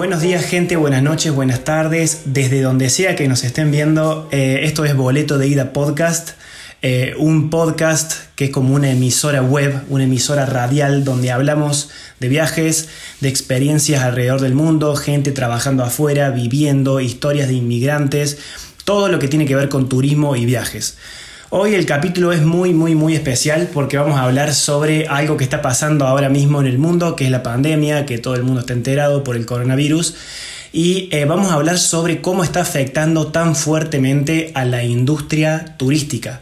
Buenos días gente, buenas noches, buenas tardes, desde donde sea que nos estén viendo, eh, esto es Boleto de Ida Podcast, eh, un podcast que es como una emisora web, una emisora radial donde hablamos de viajes, de experiencias alrededor del mundo, gente trabajando afuera, viviendo, historias de inmigrantes, todo lo que tiene que ver con turismo y viajes. Hoy el capítulo es muy, muy, muy especial porque vamos a hablar sobre algo que está pasando ahora mismo en el mundo, que es la pandemia, que todo el mundo está enterado por el coronavirus. Y eh, vamos a hablar sobre cómo está afectando tan fuertemente a la industria turística.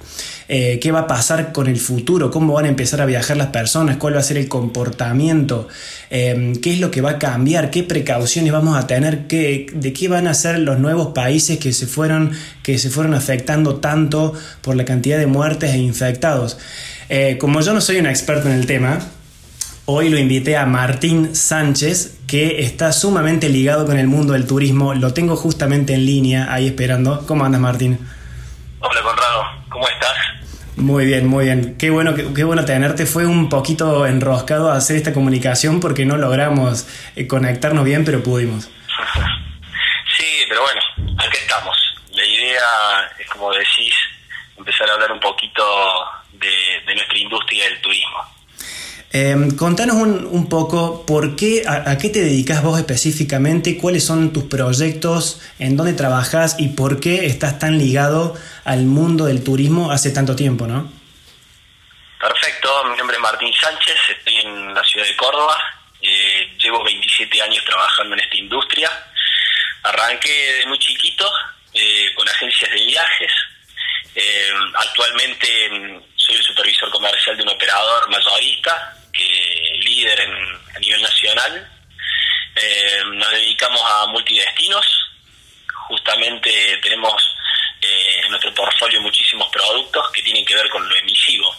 Eh, qué va a pasar con el futuro, cómo van a empezar a viajar las personas, cuál va a ser el comportamiento, em, qué es lo que va a cambiar, qué precauciones vamos a tener, qué, de qué van a ser los nuevos países que se fueron, que se fueron afectando tanto por la cantidad de muertes e infectados. Eh, como yo no soy un experto en el tema, Hoy lo invité a Martín Sánchez, que está sumamente ligado con el mundo del turismo. Lo tengo justamente en línea ahí esperando. ¿Cómo andas, Martín? Hola, Conrado. ¿Cómo estás? Muy bien, muy bien. Qué bueno, qué, bueno tenerte. Fue un poquito enroscado hacer esta comunicación porque no logramos eh, conectarnos bien, pero pudimos. Sí, pero bueno, aquí estamos. La idea es, como decís, empezar a hablar un poquito de, nuestra industria del turismo. Em, contanos un, poco por qué, a, qué te dedicas vos específicamente, cuáles son tus proyectos, en dónde trabajas y por qué estás tan ligado al mundo del turismo hace tanto tiempo, ¿no? Perfecto, mi nombre es Martín Sánchez, estoy en la ciudad de Córdoba, eh, llevo 27 años trabajando en esta industria. Arranqué de muy chiquito eh, con agencias de viajes. Eh, actualmente mm, soy el supervisor comercial de un operador mayorista, líder a nivel nacional. nos dedicamos a multidestinos. Justamente tenemos eh, en nuestro portfolio muchísimos productos que tienen que ver con lo emisivo.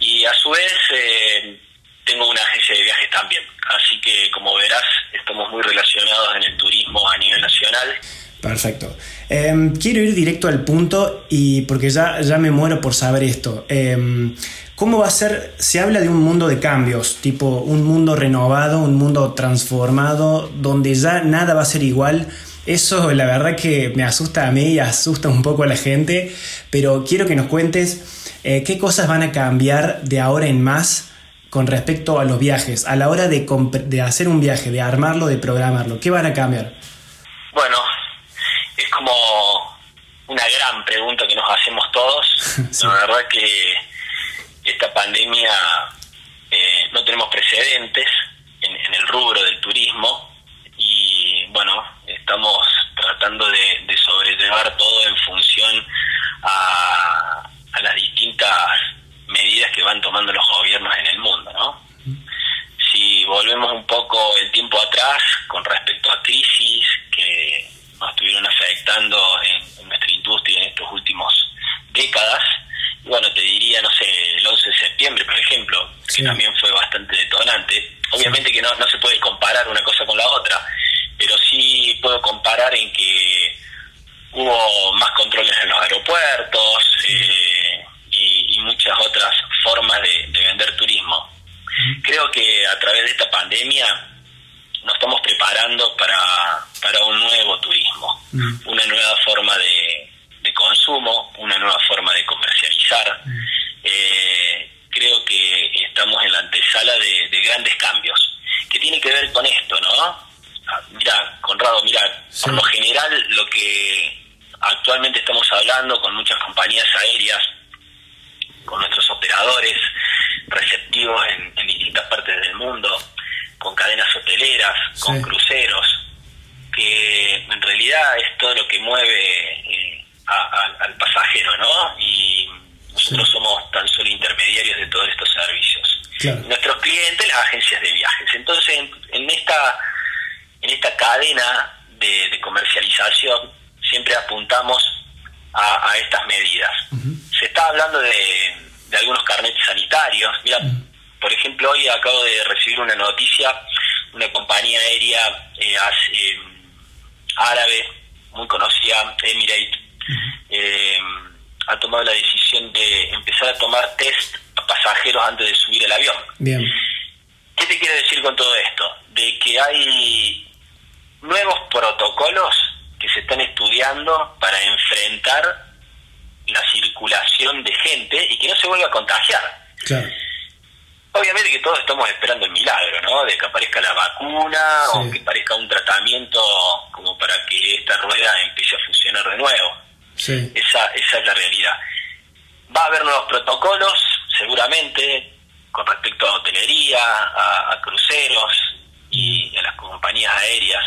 Y a su vez eh, tengo una agencia de viajes también. Así que como verás, estamos muy relacionados en el turismo a nivel nacional. Perfecto. Em, quiero ir directo al punto y porque ya, ya me muero por saber esto. Em, ¿Cómo va a ser? Se habla de un mundo de cambios, tipo un mundo renovado, un mundo transformado, donde ya nada va a ser igual eso la verdad que me asusta a mí y asusta un poco a la gente, pero quiero que nos cuentes eh, qué cosas van a cambiar de ahora en más con respecto a los viajes, a la hora de, de hacer un viaje, de armarlo, de programarlo. ¿Qué van a cambiar? Bueno, es como una gran pregunta que nos hacemos todos. La verdad que esta pandemia eh, no tenemos precedentes en el rubro del turismo y bueno, estamos tratando de, sobrellevar todo en función a, las distintas medidas que van tomando los gobiernos en el mundo, ¿no? Si volvemos un poco el tiempo atrás con respecto a crisis que nos estuvieron afectando en, nuestra industria en estos últimos décadas, bueno, te diría, no sé, el 11 de septiembre, por ejemplo, que también fue bastante detonante. Obviamente que no, no se puede comparar una cosa con la otra, pero sí puedo comparar en que hubo más controles en los aeropuertos eh, y, muchas otras formas de, vender turismo. Creo que a través de esta pandemia nos estamos preparando para, para un nuevo turismo, una nueva forma de, consumo, una nueva forma de comercializar. Eh, creo que estamos en la antesala de grandes cambios, que tiene que ver con esto, ¿no? mira, Conrado, mira, por lo general lo que actualmente estamos hablando con muchas compañías aéreas, con nuestros operadores receptivos en, distintas partes del mundo, con cadenas hoteleras, con cruceros, que en realidad es todo lo que mueve eh, al pasajero, ¿no? Y nosotros somos tan solo intermediarios de todos estos servicios. Nuestros clientes, las agencias de viajes. Entonces, en esta en esta cadena de, comercialización siempre apuntamos a, estas medidas. Se está hablando de, algunos carnets sanitarios. Mira, por ejemplo, hoy acabo de recibir una noticia, una compañía aérea eh, eh, árabe, muy conocida, Emirates, eh, ha tomado la decisión de empezar a tomar test a pasajeros antes de subir el avión. Bien. ¿Qué te quiero decir con todo esto? De que hay nuevos protocolos que se están estudiando para enfrentar la circulación de gente y que no se vuelva a contagiar. Claro. Obviamente que todos estamos esperando el milagro, ¿no? De que aparezca la vacuna o que aparezca un tratamiento como para que esta rueda empiece a funcionar de nuevo. Sí. Esa, esa es la realidad. Va a haber nuevos protocolos, seguramente, con respecto a hotelería, a, cruceros y a las compañías aéreas,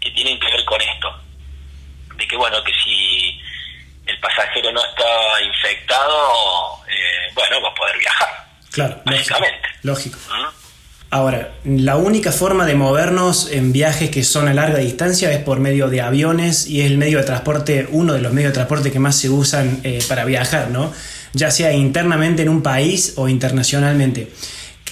que tienen que ver con esto. De que, bueno, que si el pasajero no está infectado, eh, bueno, va a poder viajar. Claro, básicamente. Lógico. Ahora, la única forma de movernos en viajes que son a larga distancia es por medio de aviones y es el medio de transporte, uno de los medios de transporte que más se usan eh, para viajar, ¿no? Ya sea internamente en un país o internacionalmente.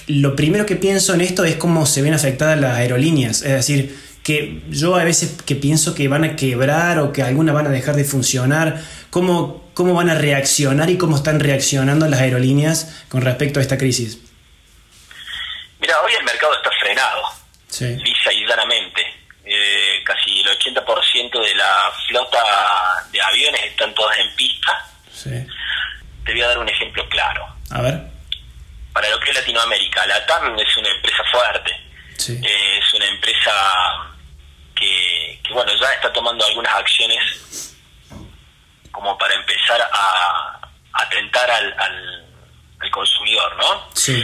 Lo primero que pienso en esto es cómo se ven afectadas las aerolíneas, es decir, que yo a veces que pienso que van a quebrar o que algunas van a dejar de funcionar, cómo, cómo van a reaccionar y cómo están reaccionando las aerolíneas con respecto a esta crisis. Mira, hoy el mercado está frenado, lisa y llanamente. Eh, casi el 80% de la flota de aviones están todas en pista. Te voy a dar un ejemplo claro. A ver. Para lo que es Latinoamérica, la TAM es una empresa fuerte. Eh, es una empresa que, bueno, ya está tomando algunas acciones como para empezar a atentar al, al, consumidor, ¿no? Sí.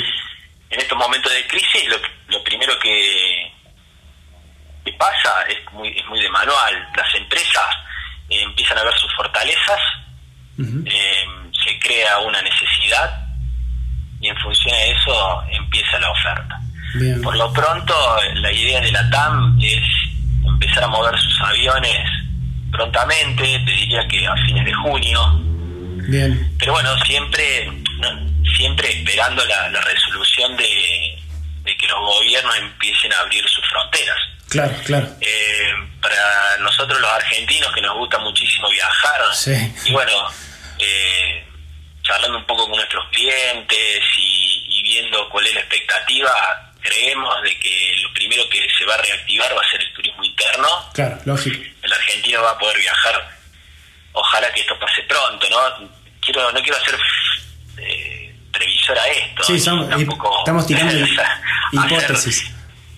En estos momentos de crisis, lo, primero que, que pasa es muy, es muy de manual. Las empresas eh, empiezan a ver sus fortalezas, eh, se crea una necesidad y en función de eso empieza la oferta. Por lo pronto, la idea de la TAM es empezar a mover sus aviones prontamente, te diría que a fines de junio. Bien. Pero bueno, siempre, siempre esperando la, resolución de, que los gobiernos empiecen a abrir sus fronteras. Claro, claro. Eh, para nosotros los argentinos que nos gusta muchísimo viajar, y bueno, eh, charlando un poco con nuestros clientes y viendo cuál es la expectativa, creemos de que lo primero que se va a reactivar va a ser el turismo interno. Claro, lógico. Argentino va a poder viajar. Ojalá que esto pase pronto, ¿no? Quiero, no quiero hacer eh, previsor a esto. Sí, estamos tirando hipótesis.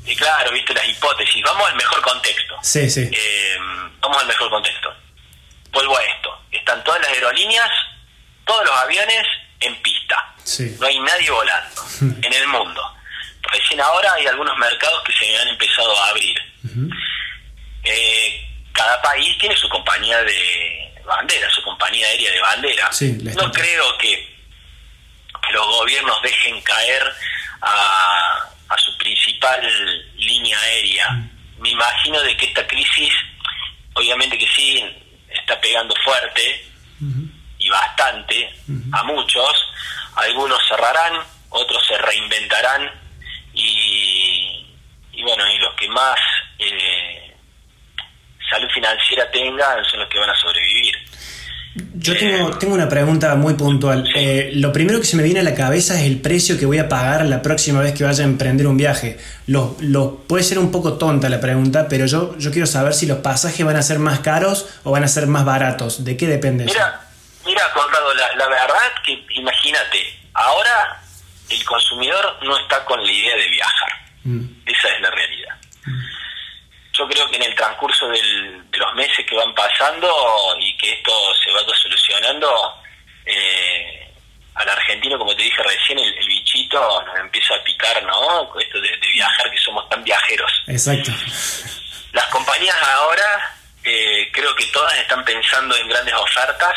y claro, viste las hipótesis. Vamos al mejor contexto. Sí, sí. Eh, vamos al mejor contexto. Vuelvo a esto. Están todas las aerolíneas, todos los aviones en pista. Sí. No hay nadie volando en el mundo Recién ahora hay algunos mercados que se han empezado a abrir. Eh, cada país tiene su compañía de bandera, su compañía aérea de bandera. no creo que, los gobiernos dejen caer a, su principal línea aérea. Me imagino de que esta crisis, obviamente que sí, está pegando fuerte y bastante a muchos. Algunos cerrarán, otros se reinventarán y, bueno, y los que más eh, salud financiera tengan son los que van a sobrevivir. Yo tengo, tengo una pregunta muy puntual. Eh, lo primero que se me viene a la cabeza es el precio que voy a pagar la próxima vez que vaya a emprender un viaje. Lo, lo, puede ser un poco tonta la pregunta, pero yo, yo quiero saber si los pasajes van a ser más caros o van a ser más baratos. ¿De qué depende mira, Mira, Conrado, la, la verdad que imagínate, ahora el consumidor no está con la idea de viajar. Mm. Esa es la realidad. Mm. Yo creo que en el transcurso de los meses que van pasando y que esto se vaya solucionando, eh, al argentino, como te dije recién, el, bichito nos empieza a picar, ¿no? Esto de, viajar, que somos tan viajeros. Exacto. Las compañías ahora, eh, creo que todas están pensando en grandes ofertas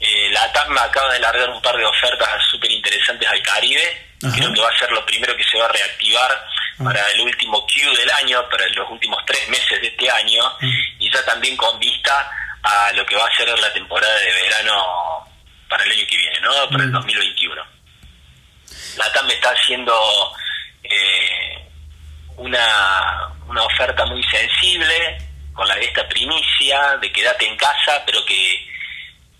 eh, la TAM acaba de largar un par de ofertas súper interesantes al Caribe. Creo que va a ser lo primero que se va a reactivar ah. para el último Q del año, para los últimos tres meses de este año, mm. y ya también con vista a lo que va a ser la temporada de verano para el año que viene, ¿no? Para el 2021. Mm. La TAM está haciendo eh, una, una oferta muy sensible con la, esta primicia de quédate en casa, pero que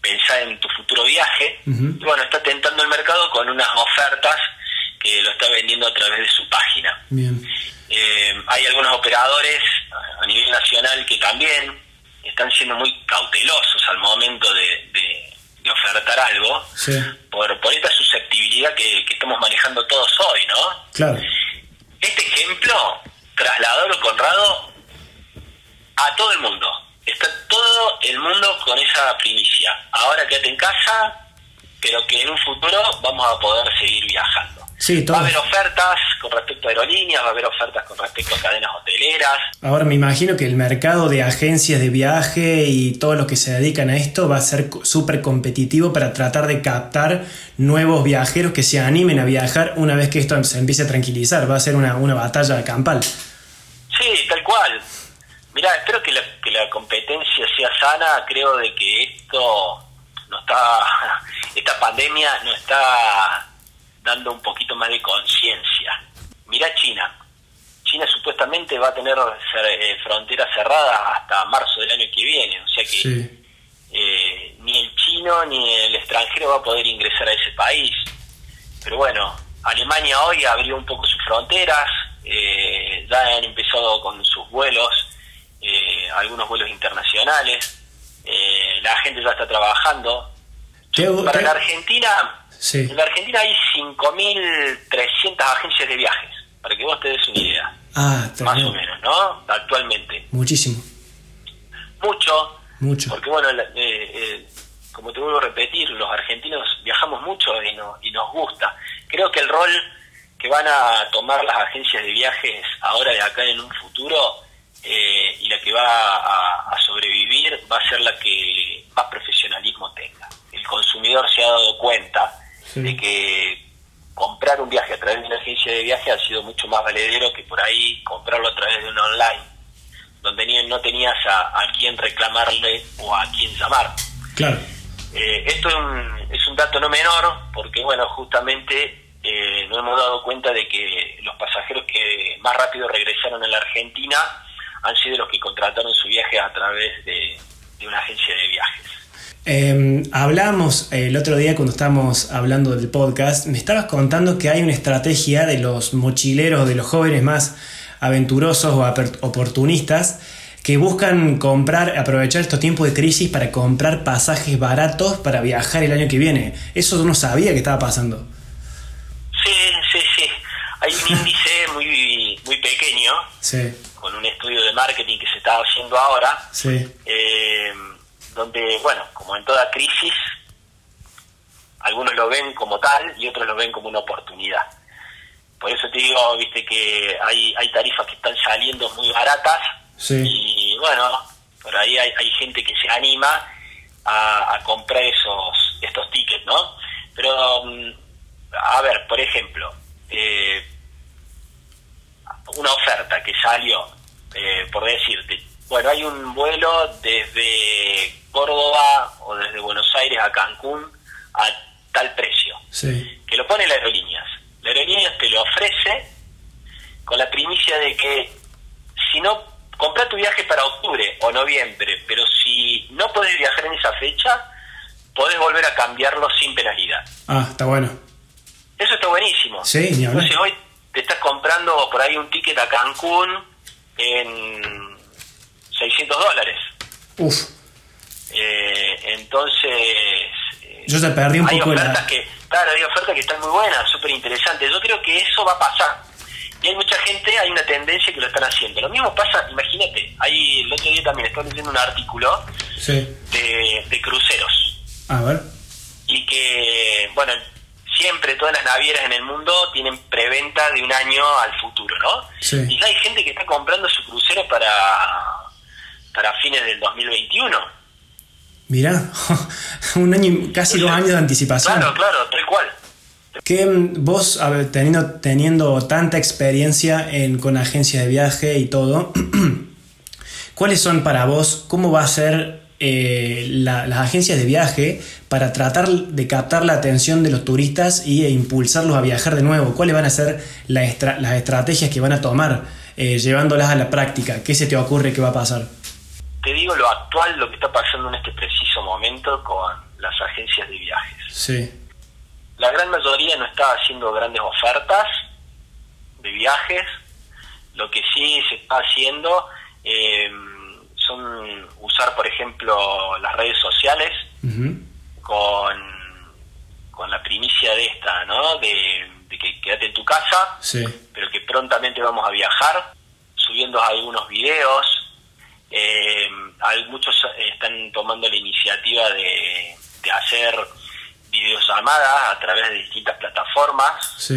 pensar en tu futuro viaje. Y bueno, está tentando el mercado con unas ofertas que lo está vendiendo a través de su página. Bien. Eh, hay algunos operadores a nivel nacional que también están siendo muy cautelosos al momento de, ofertar algo por, por esta susceptibilidad que, que, estamos manejando todos hoy, ¿no? Claro. Este ejemplo, trasladado Conrado a todo el mundo. Está todo el mundo con esa primicia. Ahora quédate en casa, pero que en un futuro vamos a poder seguir viajando. Sí, va a haber ofertas con respecto a aerolíneas, va a haber ofertas con respecto a cadenas hoteleras. Ahora me imagino que el mercado de agencias de viaje y todos los que se dedican a esto va a ser súper competitivo para tratar de captar nuevos viajeros que se animen a viajar una vez que esto se empiece a tranquilizar. Va a ser una, una batalla campal. Sí, tal cual. Mira, espero que la, que la competencia sea sana. Creo de que esto no está, esta pandemia no está dando un poquito más de conciencia. Mira China. China supuestamente va a tener eh, fronteras cerradas hasta marzo del año que viene, o sea que eh, ni el chino ni el extranjero va a poder ingresar a ese país. Pero bueno, Alemania hoy abrió un poco sus fronteras, eh, ya han empezado con sus vuelos, algunos vuelos internacionales, la gente ya está trabajando. Para la Argentina en la Argentina hay 5.300 agencias de viajes, para que vos te des una idea. Ah, Más o menos, ¿no? Actualmente. Muchísimo. Mucho. Mucho. Porque bueno, eh, eh, como te vuelvo a repetir, los argentinos viajamos mucho y, y nos gusta. Creo que el rol que van a tomar las agencias de viajes ahora de acá en un futuro eh, y la que va a, a sobrevivir va a ser la que más profesionalismo tenga. El consumidor se ha dado cuenta de que comprar un viaje a través de una agencia de viaje ha sido mucho más valedero que por ahí comprarlo a través de un online, donde no tenías a, a quién reclamarle o a quién llamar. Claro. Eh, esto es un, es un dato no menor, porque bueno, justamente eh, nos hemos dado cuenta de que los pasajeros que más rápido regresaron a la Argentina han sido los que contrataron su viaje a través de una agencia de viajes. Eh, hablamos el otro día cuando estábamos hablando del podcast, me estabas contando que hay una estrategia de los mochileros, de los jóvenes más aventurosos o oportunistas, que buscan comprar, aprovechar estos tiempos de crisis para comprar pasajes baratos para viajar el año que viene. Eso no sabía que estaba pasando. Sí, sí, sí. Hay un índice muy, muy pequeño, sí. con un estudio de marketing que se está haciendo ahora. Sí. Eh, donde, bueno, como en toda crisis, algunos lo ven como tal y otros lo ven como una oportunidad. Por eso te digo, viste que hay, hay tarifas que están saliendo muy baratas y bueno, por ahí hay, hay gente que se anima a, comprar esos estos tickets, ¿no? Pero, mm, a ver, por ejemplo, eh, una oferta que salió, eh, por decirte, bueno, hay un vuelo desde Córdoba o desde Buenos Aires a Cancún a tal precio, que lo pone la aerolíneas. La aerolíneas te lo ofrece con la primicia de que si no, compra tu viaje para octubre o noviembre, pero si no puedes viajar en esa fecha, podés volver a cambiarlo sin penalidad. Ah, está bueno. Eso está buenísimo. Sí, ni Entonces hoy te estás comprando por ahí un ticket a Cancún en 600 dólares. Uf. Eh, entonces... Eh, Yo te perdí un hay poco ofertas que, Claro, hay ofertas que están muy buenas, súper interesantes. Yo creo que eso va a pasar. Y hay mucha gente, hay una tendencia que lo están haciendo. Lo mismo pasa, imagínate, hay, el otro día también estaba leyendo un artículo de, de cruceros. A ver. Y que, bueno, siempre todas las navieras en el mundo tienen preventa de un año al futuro, ¿no? Y ya hay gente que está comprando su crucero para para fines del 2021. Mirá, un año, casi dos años de anticipación. Claro, claro, tal cual. Que vos, teniendo, teniendo tanta experiencia en, con agencias de viaje y todo, ¿cuáles son para vos, cómo va a ser eh, las agencias de viaje para tratar de captar la atención de los turistas y, e impulsarlos a viajar de nuevo? ¿Cuáles van a ser las estrategias que van a tomar eh, llevándolas a la práctica? ¿Qué se te ocurre que va a pasar? Te digo lo actual, lo que está pasando en este preciso momento con las agencias de viajes. Sí. La gran mayoría no está haciendo grandes ofertas de viajes, Lo que sí se está haciendo eh, son usar, por ejemplo, las redes sociales con, con la primicia de esta, ¿no? De, que quédate en tu casa, pero que prontamente vamos a viajar, subiendo algunos videos. Eh, hay, muchos están tomando la iniciativa de, de hacer videollamadas a través de distintas plataformas,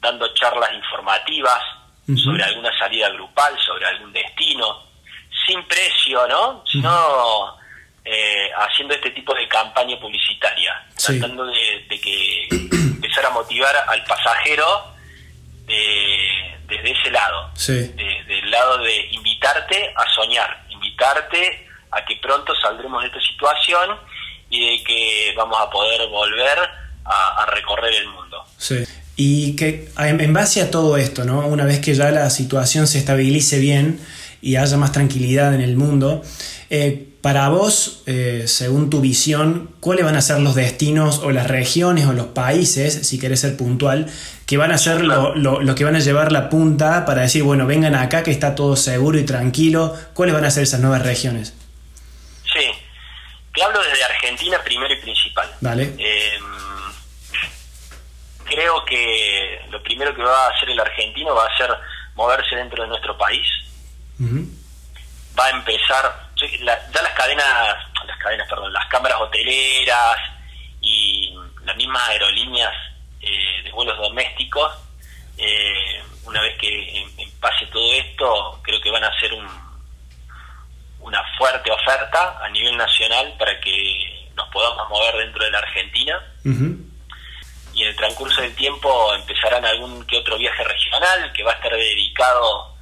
dando charlas informativas sobre alguna salida grupal, sobre algún destino, sin precio, ¿no? Sino eh, haciendo este tipo de campaña publicitaria, tratando de, que empezar a motivar al pasajero desde ese lado, desde el lado de invitarte a soñar, invitarte a que pronto saldremos de esta situación y de que vamos a poder volver a, recorrer el mundo. Sí. Y que en base a todo esto, ¿no? una vez que ya la situación se estabilice bien y haya más tranquilidad en el mundo, eh, para vos, eh, según tu visión, ¿cuáles van a ser los destinos o las regiones o los países, si querés ser puntual, que van a ser lo, lo, que van a llevar la punta para decir, bueno, vengan acá que está todo seguro y tranquilo? ¿Cuáles van a ser esas nuevas regiones? Sí, te hablo desde Argentina primero y principal. Vale. Em, creo que lo primero que va a hacer el argentino va a ser moverse dentro de nuestro país. Va a empezar, ya las cadenas, las cadenas, perdón, las cámaras hoteleras y las mismas aerolíneas eh, de vuelos domésticos, eh, una vez que pase todo esto, creo que van a ser un, una fuerte oferta a nivel nacional para que nos podamos mover dentro de la Argentina y en el transcurso del tiempo empezarán algún que otro viaje regional que va a estar dedicado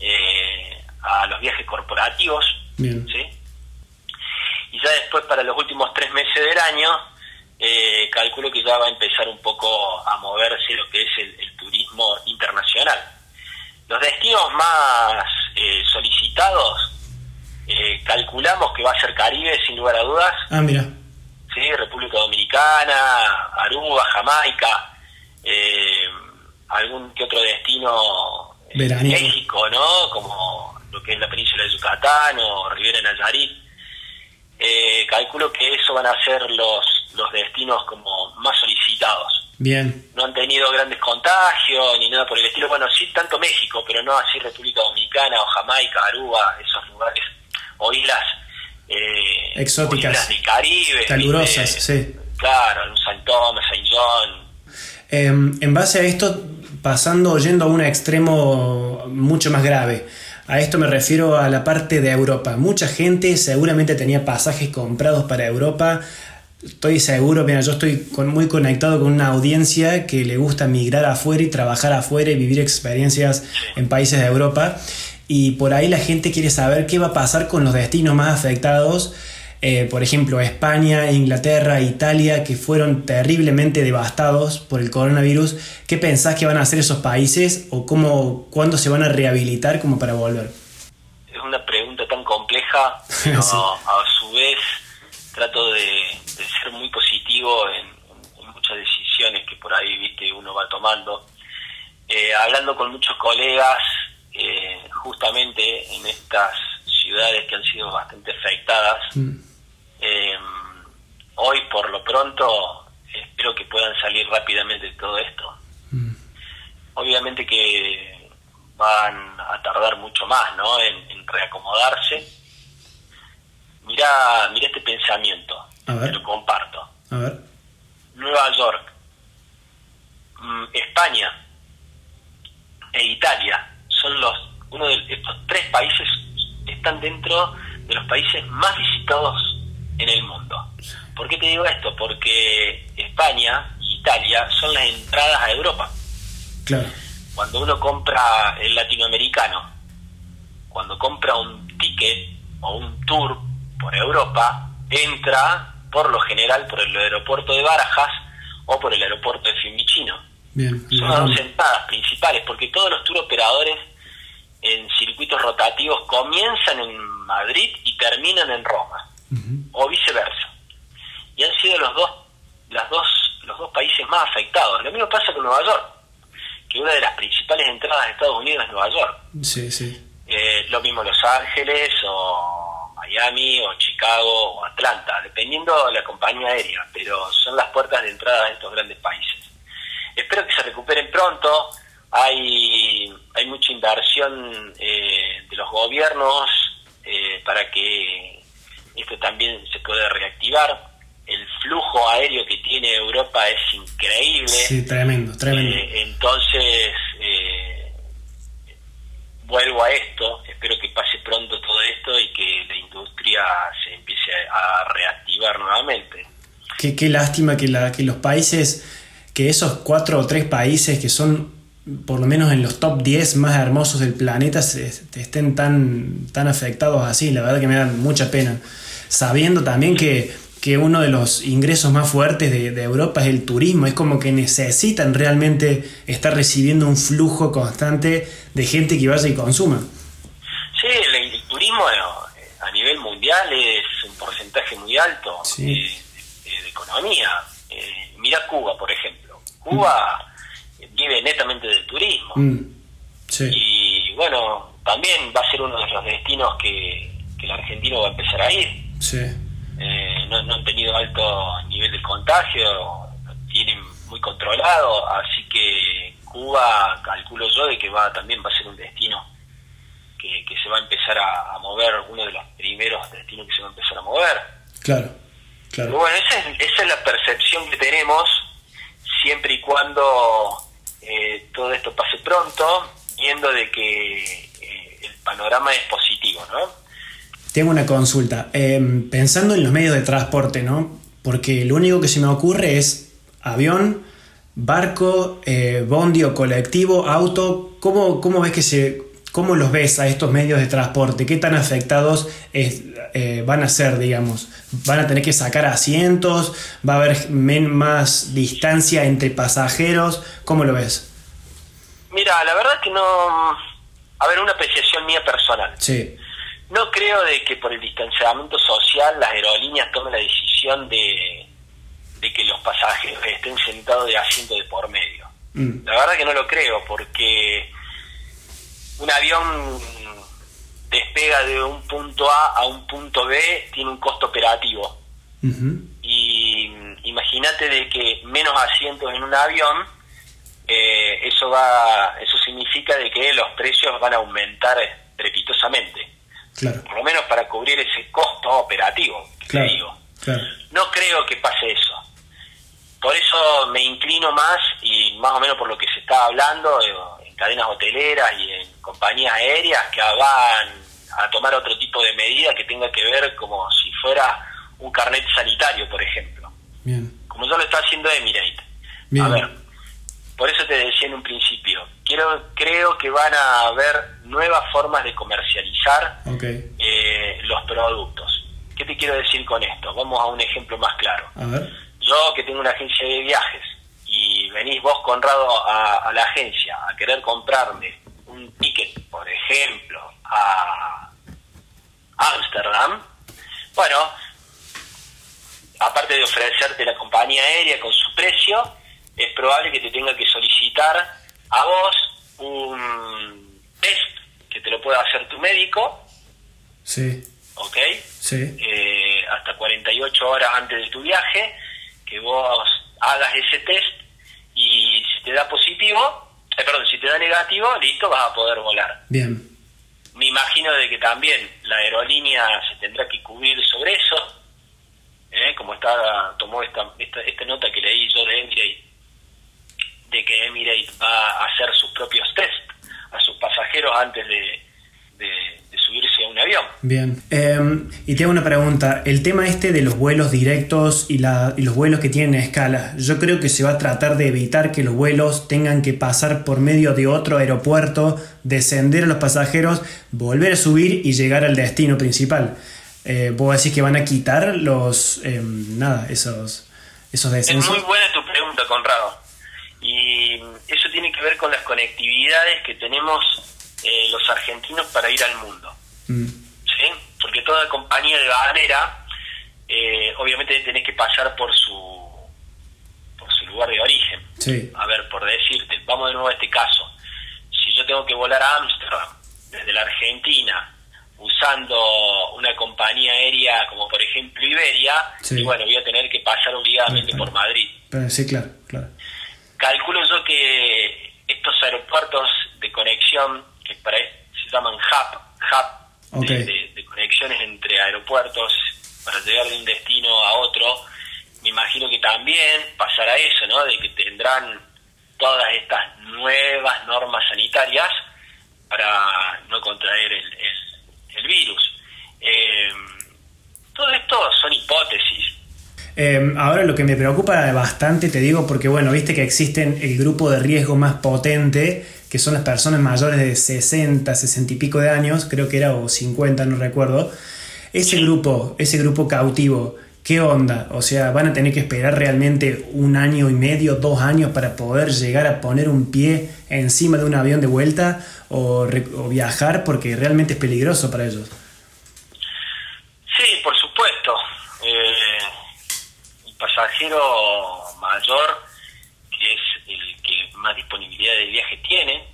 eh, a los viajes corporativos. ¿sí? Y ya después, para los últimos tres meses del año, eh, calculo que ya va a empezar un poco a moverse lo que es el, turismo internacional. Los destinos más eh, solicitados, calculamos que va a ser Caribe, sin lugar a dudas. Ah, mira ¿sí? República Dominicana, Aruba, Jamaica, eh, algún que otro destino en México, ¿no? Como lo que es la península de Yucatán o Rivera Nayarit. Eh, calculo que eso van a ser los, los destinos como más solicitados. Bien. No han tenido grandes contagios ni nada por el estilo. Bueno, sí, tanto México, pero no así República Dominicana o Jamaica, Aruba, esos lugares o islas eh, exóticas, del Caribe, calurosas, sí. Claro, San Tomás, Saint John. Em, en base a esto, pasando, yendo a un extremo mucho más grave. A esto me refiero a la parte de Europa. Mucha gente seguramente tenía pasajes comprados para Europa. Estoy seguro, mira, yo estoy muy conectado con una audiencia que le gusta migrar afuera y trabajar afuera y vivir experiencias en países de Europa y por ahí la gente quiere saber qué va a pasar con los destinos más afectados, eh, por ejemplo España, Inglaterra, Italia, que fueron terriblemente devastados por el coronavirus. ¿Qué pensás que van a hacer esos países o cómo, cuándo se van a rehabilitar como para volver? Es una pregunta tan compleja, pero a su vez trato de, ser muy positivo en, muchas decisiones que por ahí viste uno va tomando. Eh, hablando con muchos colegas, eh, justamente en estas ciudades que han sido bastante afectadas. Mm. Eh, hoy, por lo pronto, espero que puedan salir rápidamente de todo esto. Mm. Obviamente que van a tardar mucho más ¿no? en, reacomodarse. Mira, mira este pensamiento, te lo comparto. Nueva York, mm, España e Italia son los uno de estos tres países están dentro de los países más visitados en el mundo. ¿Por qué te digo esto? Porque España e Italia son las entradas a Europa. Claro. Cuando uno compra el latinoamericano, cuando compra un ticket o un tour por Europa, entra por lo general por el aeropuerto de Barajas o por el aeropuerto de Fiumicino. Bien, Son las dos entradas principales, porque todos los tour operadores en circuitos rotativos comienzan en Madrid y terminan en Roma, o viceversa. Y han sido los dos, las dos, los dos países más afectados. Lo mismo pasa con Nueva York. que una de las principales entradas de Estados Unidos es Nueva York. Sí, sí. Eh, lo mismo Los Ángeles o Miami o Chicago o Atlanta, dependiendo de la compañía aérea, pero son las puertas de entrada de estos grandes países. Espero que se recuperen pronto. Hay, hay mucha inversión eh, de los gobiernos eh, para que esto también se pueda reactivar. El flujo aéreo que tiene Europa es increíble. Sí, tremendo, tremendo. Eh, entonces, vuelvo a esto, espero que pase pronto todo esto y que la industria se empiece a reactivar nuevamente. Qué, qué lástima que, la, que los países, que esos cuatro o tres países que son por lo menos en los top 10 más hermosos del planeta se, estén tan, tan afectados así. La verdad que me da mucha pena. Sabiendo también que, que uno de los ingresos más fuertes de, de, Europa es el turismo. Es como que necesitan realmente estar recibiendo un flujo constante de gente que vaya y consuma. Sí, el, el turismo eh, a nivel mundial es un porcentaje muy alto Sí. de, de- de economía. Eh, mira Cuba, por ejemplo. Cuba vive netamente del turismo. Mm, sí, Y bueno, también va a ser uno de los destinos que, que el argentino va a empezar a ir. Sí. Eh, no, no han tenido alto nivel de contagio, lo tienen muy controlado, así que Cuba, calculo yo, de que va también va a ser un destino que, que se va a empezar a, a mover, uno de los primeros destinos que se va a empezar a mover. Claro, Pero claro. bueno, esa es, esa es la percepción que tenemos, siempre y cuando eh, todo esto pase pronto, viendo de que eh, el panorama es positivo, ¿no? Tengo una consulta. Eh, pensando en los medios de transporte, ¿no? Porque lo único que se me ocurre es avión, barco, eh, bondi o colectivo, auto. ¿Cómo, cómo ves que se, cómo los ves a estos medios de transporte? ¿Qué tan afectados es- eh, van a ser, digamos? ¿Van a tener que sacar asientos? ¿Va a haber más distancia entre pasajeros? ¿Cómo lo ves? Mira, la verdad que no... A ver, una apreciación mía personal. Sí, No creo de que por el distanciamiento social las aerolíneas tomen la decisión de, de que los pasajeros estén sentados de asiento de por medio. Mm, La verdad que no lo creo porque un avión despega de un punto A a un punto B tiene un costo operativo. Y imagínate de que menos asientos en un avión eh, eso va eso significa de que los precios van a aumentar estrepitosamente claro, por lo menos para cubrir ese costo operativo te claro, digo. claro. no creo que pase eso. Por eso me inclino más y más o menos por lo que se está hablando eh, en cadenas hoteleras y en compañías aéreas que van a tomar otro tipo de medida que tenga que ver como si fuera un carnet sanitario por ejemplo. Bien, como ya lo está haciendo Emirates. Bien. a ver, por eso te decía en un principio, quiero, creo que van a haber nuevas formas de comercializar eh, los productos. ¿Qué te quiero decir con esto? Vamos a un ejemplo más claro. a ver. Yo que tengo una agencia de viajes y venís vos, Conrado, a, a la agencia a querer comprarme un ticket, por ejemplo, a Ámsterdam, bueno, aparte de ofrecerte la compañía aérea con su precio, es probable que te tenga que solicitar a vos un test que te lo pueda hacer tu médico, Sí, ¿ok? sí, Eh, hasta 48 horas antes de tu viaje, que vos hagas ese test y si te da positivo, eh, perdón, si te da negativo, listo, vas a poder volar. bien. Me imagino de que también la aerolínea se tendrá que cubrir sobre eso, ¿eh? como está tomó esta, esta, esta nota que leí yo de Emirates, de que Emirates va a hacer sus propios test a sus pasajeros antes de, de- de subirse a un avión. Bien. Eh, y te hago una pregunta. El tema este de los vuelos directos y, la- y los vuelos que tienen escala, yo creo que se va a tratar de evitar que los vuelos tengan que pasar por medio de otro aeropuerto, descender a los pasajeros, volver a subir y llegar al destino principal. Eh, ¿Vos decís que van a quitar los... eh, nada, esos, esos Es muy buena tu pregunta, Conrado. Y eso tiene que ver con las conectividades que tenemos eh, los argentinos para ir al mundo. Mm, ¿sí? Porque toda compañía de bandera, eh, obviamente tenés que pasar por su, por su lugar de origen. A ver, por decirte, vamos de nuevo a este caso. Si yo tengo que volar a Ámsterdam desde la Argentina usando una compañía aérea como por ejemplo Iberia, y bueno, voy a tener que pasar obligadamente por Madrid. Sí, claro, claro. Calculo yo que estos aeropuertos de conexión, que para, se llaman hub, hub de, conexiones entre aeropuertos para llegar de un destino a otro, me imagino que también pasará eso, ¿no? De que tendrán todas estas nuevas normas sanitarias para no contraer el, el, virus. Eh, todo esto son hipótesis. Eh, ahora lo que me preocupa bastante, te digo, porque bueno, viste que existen el grupo de riesgo más potente, que son las personas mayores de 60, 60 y pico de años, creo que era o 50, no recuerdo. Ese grupo, ese grupo cautivo, ¿qué onda? O sea, ¿van a tener que esperar realmente un año y medio, dos años para poder llegar a poner un pie encima de un avión de vuelta o, viajar porque realmente es peligroso para ellos? Sí, por supuesto. Eh, el pasajero mayor, que es el que más disponibilidad de viaje tiene,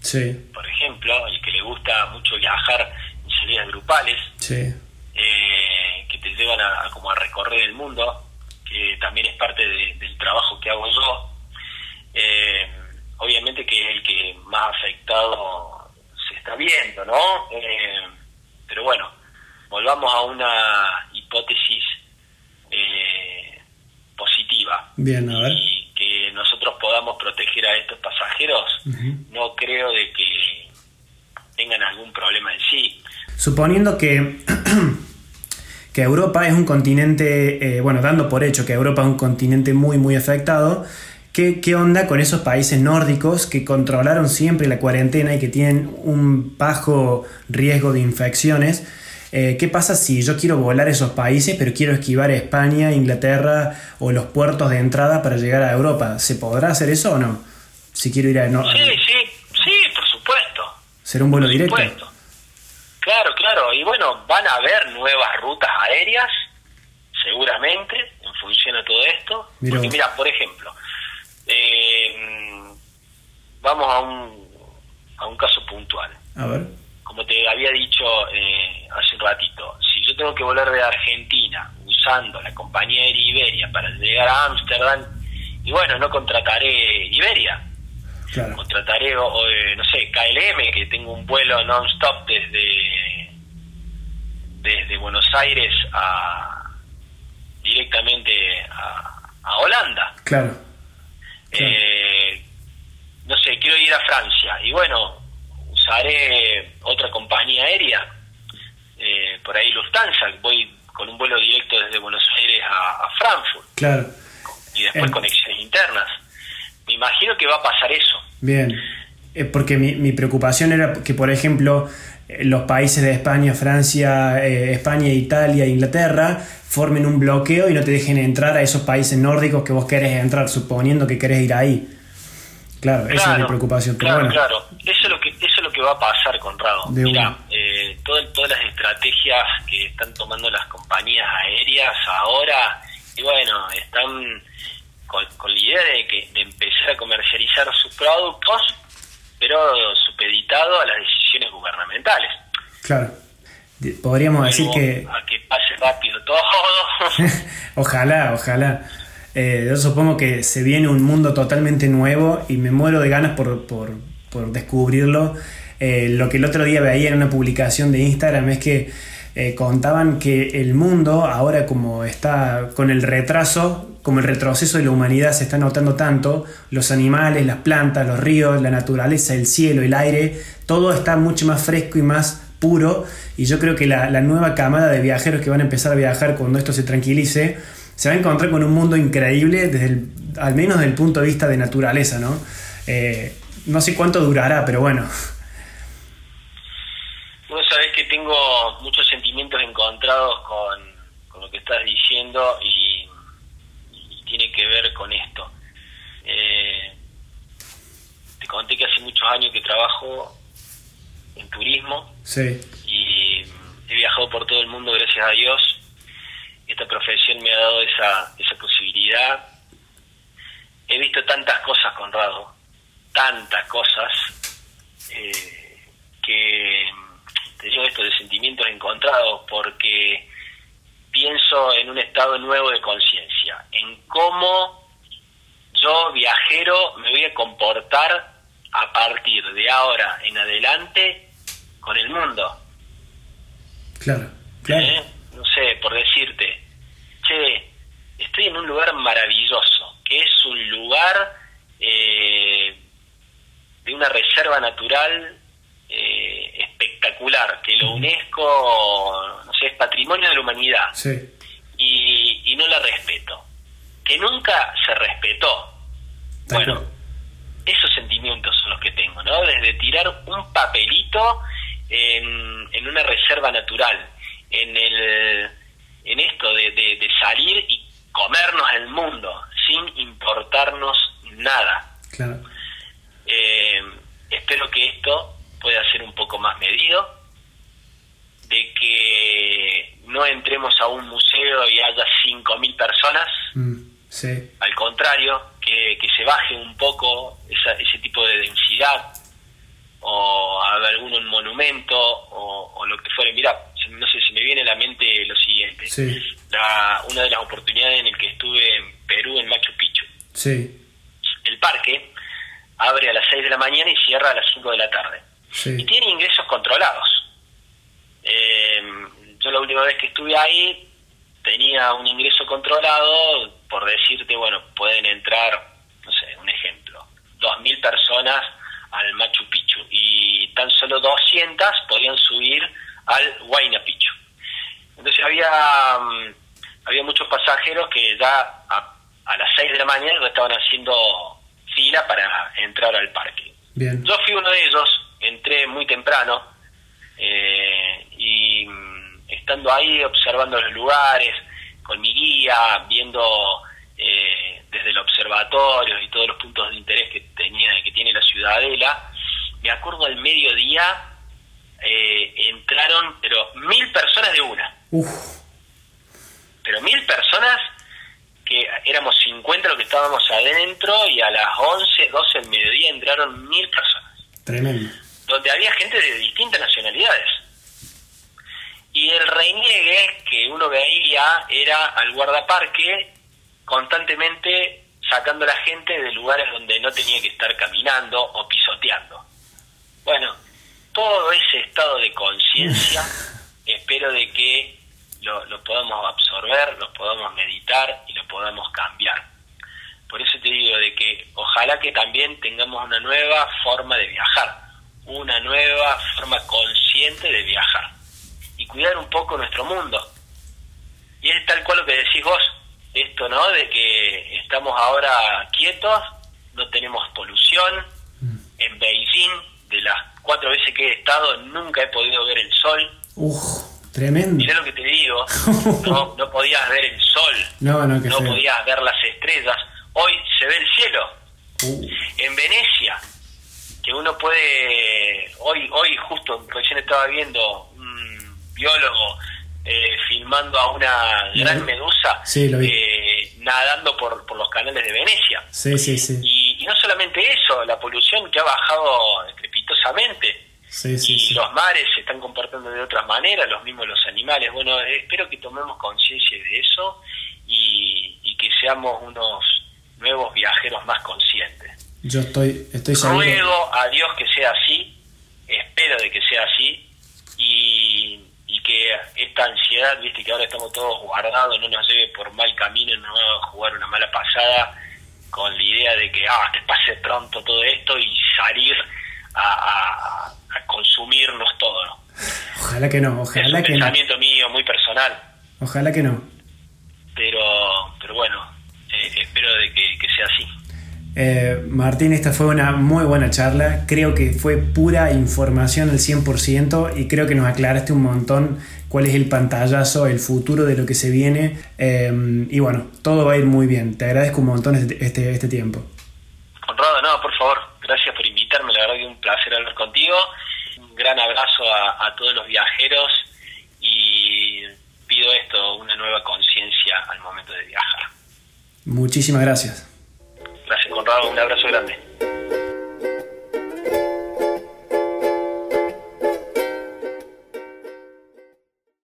sí. por ejemplo, el que le gusta mucho viajar en salidas grupales, sí eh, que te llevan a, como a recorrer el mundo, que también es parte del trabajo que hago yo. Eh, obviamente que es el que más afectado se está viendo, ¿no? Eh, pero bueno, volvamos a una hipótesis positiva. Bien, a ver. Y que nosotros podamos proteger a estos pasajeros, no creo de que tengan algún problema en sí. Suponiendo que que Europa es un continente, eh, bueno, dando por hecho que Europa es un continente muy, muy afectado, ¿qué, ¿qué, onda con esos países nórdicos que controlaron siempre la cuarentena y que tienen un bajo riesgo de infecciones? Eh, ¿Qué pasa si yo quiero volar a esos países, pero quiero esquivar España, Inglaterra o los puertos de entrada para llegar a Europa? ¿Se podrá hacer eso o no? Si quiero ir a... No, sí, sí, sí, por supuesto. ¿Será un vuelo directo? Claro, claro, y bueno, van a haber nuevas rutas aéreas, seguramente, en función de todo esto. Porque mira, por ejemplo, eh, vamos a un, a un caso puntual. A ver. Como te había dicho eh, hace un ratito, si yo tengo que volar de Argentina usando la compañía aérea Iberia para llegar a Ámsterdam, y bueno, no contrataré Iberia, Contrataré, no sé, KLM, que tengo un vuelo non-stop desde, desde Buenos Aires a directamente a, Holanda. Claro. Eh, no sé, quiero ir a Francia. Y bueno, usaré otra compañía aérea, eh, por ahí Lufthansa, voy con un vuelo directo desde Buenos Aires a, Frankfurt. Claro. Y después conexiones internas. Me imagino que va a pasar eso. Bien, eh, porque mi, mi preocupación era que, por ejemplo, eh, los países de España, Francia, eh, España, Italia, Inglaterra formen un bloqueo y no te dejen entrar a esos países nórdicos que vos querés entrar, suponiendo que querés ir ahí. Claro, esa es mi preocupación. claro, claro. Eso lo que va a pasar, Conrado. Mira, eh, todas, todas las estrategias que están tomando las compañías aéreas ahora, y bueno, están con, la idea de, que, de empezar a comercializar sus productos, pero supeditado a las decisiones gubernamentales. Claro. Podríamos decir que... A que pase rápido todo. ojalá, ojalá. Eh, yo supongo que se viene un mundo totalmente nuevo y me muero de ganas por, por, por descubrirlo. Eh, lo que el otro día veía en una publicación de Instagram es que eh, contaban que el mundo ahora como está con el retraso como el retroceso de la humanidad se está notando tanto, los animales, las plantas, los ríos, la naturaleza, el cielo, el aire, todo está mucho más fresco y más puro y yo creo que la, nueva camada de viajeros que van a empezar a viajar cuando esto se tranquilice, se va a encontrar con un mundo increíble desde el, al menos desde el punto de vista de naturaleza, ¿no? Eh, no sé cuánto durará, pero bueno. Vos sabés que tengo muchos sentimientos encontrados con, con lo que estás diciendo y tiene que ver con esto. Eh, te conté que hace muchos años que trabajo en turismo y he viajado por todo el mundo gracias a Dios. Esta profesión me ha dado esa, esa posibilidad he visto tantas cosas, Conrado, tantas cosas, eh, que te digo esto de sentimientos encontrados, porque pienso en un estado nuevo de conciencia, en cómo yo, viajero, me voy a comportar a partir de ahora en adelante con el mundo. Claro, claro. ¿Eh? No sé, por decirte, che, estoy en un lugar maravilloso, que es un lugar eh, de una reserva natural eh, espectacular, que lo UNESCO, no sé, es patrimonio de la humanidad. Sí. Y, y no la respeto. Que nunca se respetó. Tal Bueno, cual. esos sentimientos son los que tengo, ¿no? Desde tirar un papelito en, en una reserva natural, en el en esto de, de- de salir y comernos el mundo sin importarnos nada. Claro. Eh, espero que esto pueda ser un poco más medido, de que no entremos a un museo y haya 5.000 personas, Mm, sí. al contrario, que, que se baje un poco esa- ese tipo de densidad, o a algún monumento, o, o lo que fuere. Mira, no sé, se me viene a la mente lo siguiente. Sí. La, una de las oportunidades en el que estuve en Perú, en Machu Picchu. Sí. El parque abre a las 6 de la mañana y cierra a las 5 de la tarde. Y tiene ingresos controlados. Eh, yo la última vez que estuve ahí tenía un ingreso controlado, por decirte, bueno, pueden entrar, no sé, un ejemplo, 2.000 personas al Machu Picchu y tan solo 200 podían subir al Huayna Picchu. Entonces había, mm, había muchos pasajeros que ya a, a las 6 de la mañana ya estaban haciendo fila para entrar al parque. Bien. Yo fui uno de ellos, entré muy temprano eh, y mm, estando ahí observando los lugares, con mi guía, viendo eh, desde el observatorio y todos los puntos de interés que tenía que tiene la ciudadela, me acuerdo al mediodía eh, entraron pero mil personas de una, Uf. pero mil personas que éramos 50 los que estábamos adentro y a las 11, 12 del mediodía entraron mil personas Tremendo. donde había gente de distintas nacionalidades. Y el reniegue que uno veía era al guardaparque constantemente sacando a la gente de lugares donde no tenía que estar caminando o pisoteando. Bueno, todo ese estado de conciencia espero de que lo, lo podamos absorber, lo podamos meditar y lo podamos cambiar. Por eso te digo de que ojalá que también tengamos una nueva forma de viajar, una nueva forma consciente de viajar y cuidar un poco nuestro mundo. Y es tal cual lo que decís vos, esto, ¿no? De que estamos ahora quietos, no tenemos polución. En Beijing, de las cuatro veces que he estado, nunca he podido ver el sol. Uf. Tremendo. Mirá lo que te digo, no, no podías ver el sol, No, no, qué no podías ver las estrellas. Hoy se ve el cielo. Uh, En Venecia, que uno puede, hoy, hoy justo recién estaba viendo un biólogo eh, filmando a una gran medusa Sí, eh, nadando por, por los canales de Venecia. sí, sí, sí. Y, y no solamente eso, la polución que ha bajado estrepitosamente. Sí, sí, y sí. los mares se están comportando de otras maneras, los mismos los animales. Bueno, espero que tomemos conciencia de eso y, y que seamos unos nuevos viajeros más conscientes. Yo estoy, estoy seguro. Ruego a Dios que sea así, espero de que sea así y, y que esta ansiedad, viste que ahora estamos todos guardados, no nos lleve por mal camino, no nos haga jugar una mala pasada con la idea de que ah, que pase pronto todo esto y salir a, a- a consumirnos todo. ¿no? Ojalá que no, Es un que no. pensamiento mío muy personal, Ojalá que no. pero pero bueno, eh, espero de que, que sea así. Eh, Martín, esta fue una muy buena charla. Creo que fue pura información al 100% y creo que nos aclaraste un montón cuál es el pantallazo, el futuro de lo que se viene. Eh, y bueno, todo va a ir muy bien. Te agradezco un montón este, este, este tiempo. Conrado, no, por favor, gracias por invitarme, la verdad que un placer hablar contigo. Un gran abrazo a, a todos los viajeros y pido esto, una nueva conciencia al momento de viajar. Muchísimas gracias. Gracias. Raúl, un abrazo grande.